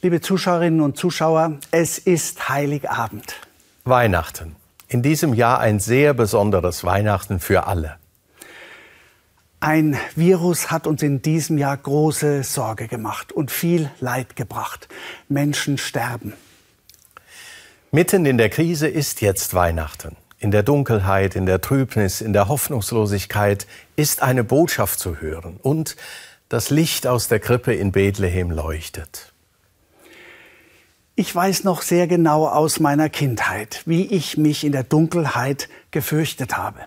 Liebe Zuschauerinnen und Zuschauer, es ist Heiligabend. Weihnachten. In diesem Jahr ein sehr besonderes Weihnachten für alle. Ein Virus hat uns in diesem Jahr große Sorge gemacht und viel Leid gebracht. Menschen sterben. Mitten in der Krise ist jetzt Weihnachten. In der Dunkelheit, in der Trübnis, in der Hoffnungslosigkeit ist eine Botschaft zu hören und das Licht aus der Krippe in Bethlehem leuchtet. Ich weiß noch sehr genau aus meiner Kindheit, wie ich mich in der Dunkelheit gefürchtet habe.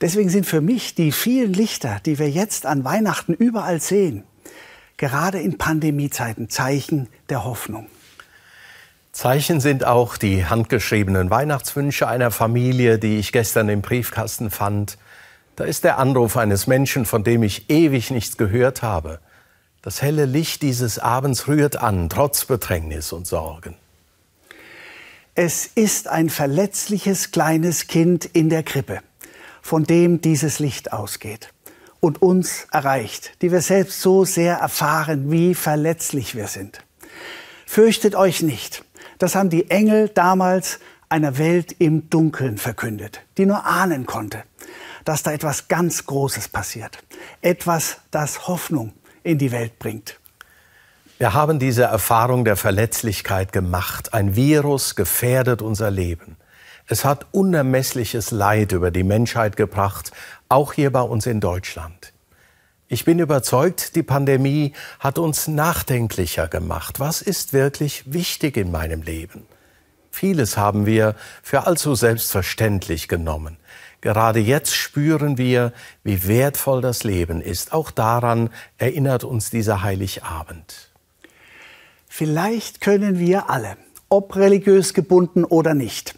Deswegen sind für mich die vielen Lichter, die wir jetzt an Weihnachten überall sehen, gerade in Pandemiezeiten Zeichen der Hoffnung. Zeichen sind auch die handgeschriebenen Weihnachtswünsche einer Familie, die ich gestern im Briefkasten fand. Da ist der Anruf eines Menschen, von dem ich ewig nichts gehört habe. Das helle Licht dieses Abends rührt an, trotz Bedrängnis und Sorgen. Es ist ein verletzliches kleines Kind in der Krippe, von dem dieses Licht ausgeht und uns erreicht, die wir selbst so sehr erfahren, wie verletzlich wir sind. Fürchtet euch nicht. Das haben die Engel damals einer Welt im Dunkeln verkündet, die nur ahnen konnte, dass da etwas ganz Großes passiert. Etwas, das Hoffnung in die Welt bringt. Wir haben diese Erfahrung der Verletzlichkeit gemacht. Ein Virus gefährdet unser Leben. Es hat unermessliches Leid über die Menschheit gebracht, auch hier bei uns in Deutschland. Ich bin überzeugt, die Pandemie hat uns nachdenklicher gemacht. Was ist wirklich wichtig in meinem Leben? Vieles haben wir für allzu selbstverständlich genommen. Gerade jetzt spüren wir, wie wertvoll das Leben ist. Auch daran erinnert uns dieser Heiligabend. Vielleicht können wir alle, ob religiös gebunden oder nicht,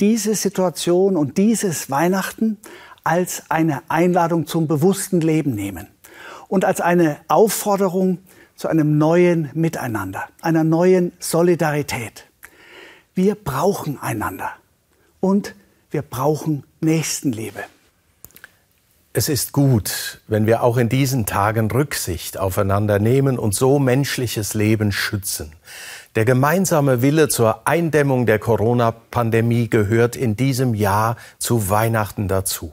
diese Situation und dieses Weihnachten als eine Einladung zum bewussten Leben nehmen und als eine Aufforderung zu einem neuen Miteinander, einer neuen Solidarität. Wir brauchen einander und wir brauchen Nächstenliebe. Es ist gut, wenn wir auch in diesen Tagen Rücksicht aufeinander nehmen und so menschliches Leben schützen. Der gemeinsame Wille zur Eindämmung der Corona-Pandemie gehört in diesem Jahr zu Weihnachten dazu.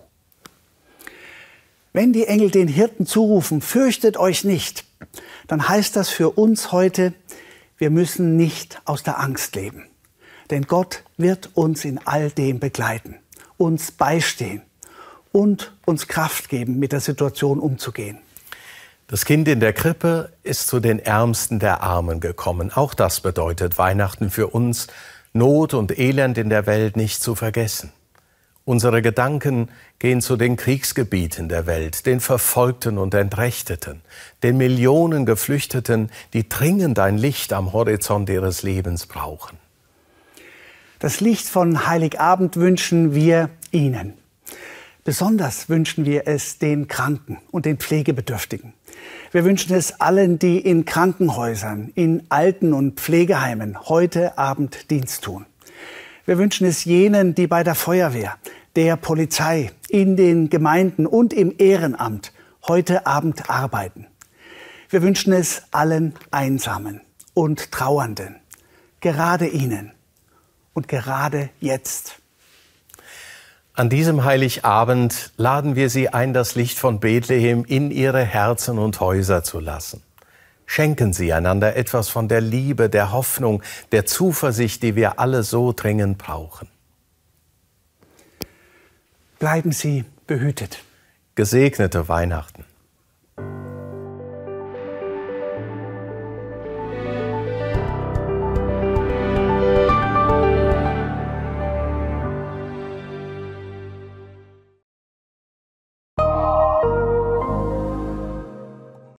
Wenn die Engel den Hirten zurufen, fürchtet euch nicht, dann heißt das für uns heute, wir müssen nicht aus der Angst leben. Denn Gott wird uns in all dem begleiten, uns beistehen und uns Kraft geben, mit der Situation umzugehen. Das Kind in der Krippe ist zu den Ärmsten der Armen gekommen. Auch das bedeutet Weihnachten für uns, Not und Elend in der Welt nicht zu vergessen. Unsere Gedanken gehen zu den Kriegsgebieten der Welt, den Verfolgten und Entrechteten, den Millionen Geflüchteten, die dringend ein Licht am Horizont ihres Lebens brauchen. Das Licht von Heiligabend wünschen wir Ihnen. Besonders wünschen wir es den Kranken und den Pflegebedürftigen. Wir wünschen es allen, die in Krankenhäusern, in Alten- und Pflegeheimen heute Abend Dienst tun. Wir wünschen es jenen, die bei der Feuerwehr, der Polizei, in den Gemeinden und im Ehrenamt heute Abend arbeiten. Wir wünschen es allen Einsamen und Trauernden, gerade ihnen und gerade jetzt. An diesem Heiligabend laden wir Sie ein, das Licht von Bethlehem in Ihre Herzen und Häuser zu lassen. Schenken Sie einander etwas von der Liebe, der Hoffnung, der Zuversicht, die wir alle so dringend brauchen. Bleiben Sie behütet. Gesegnete Weihnachten.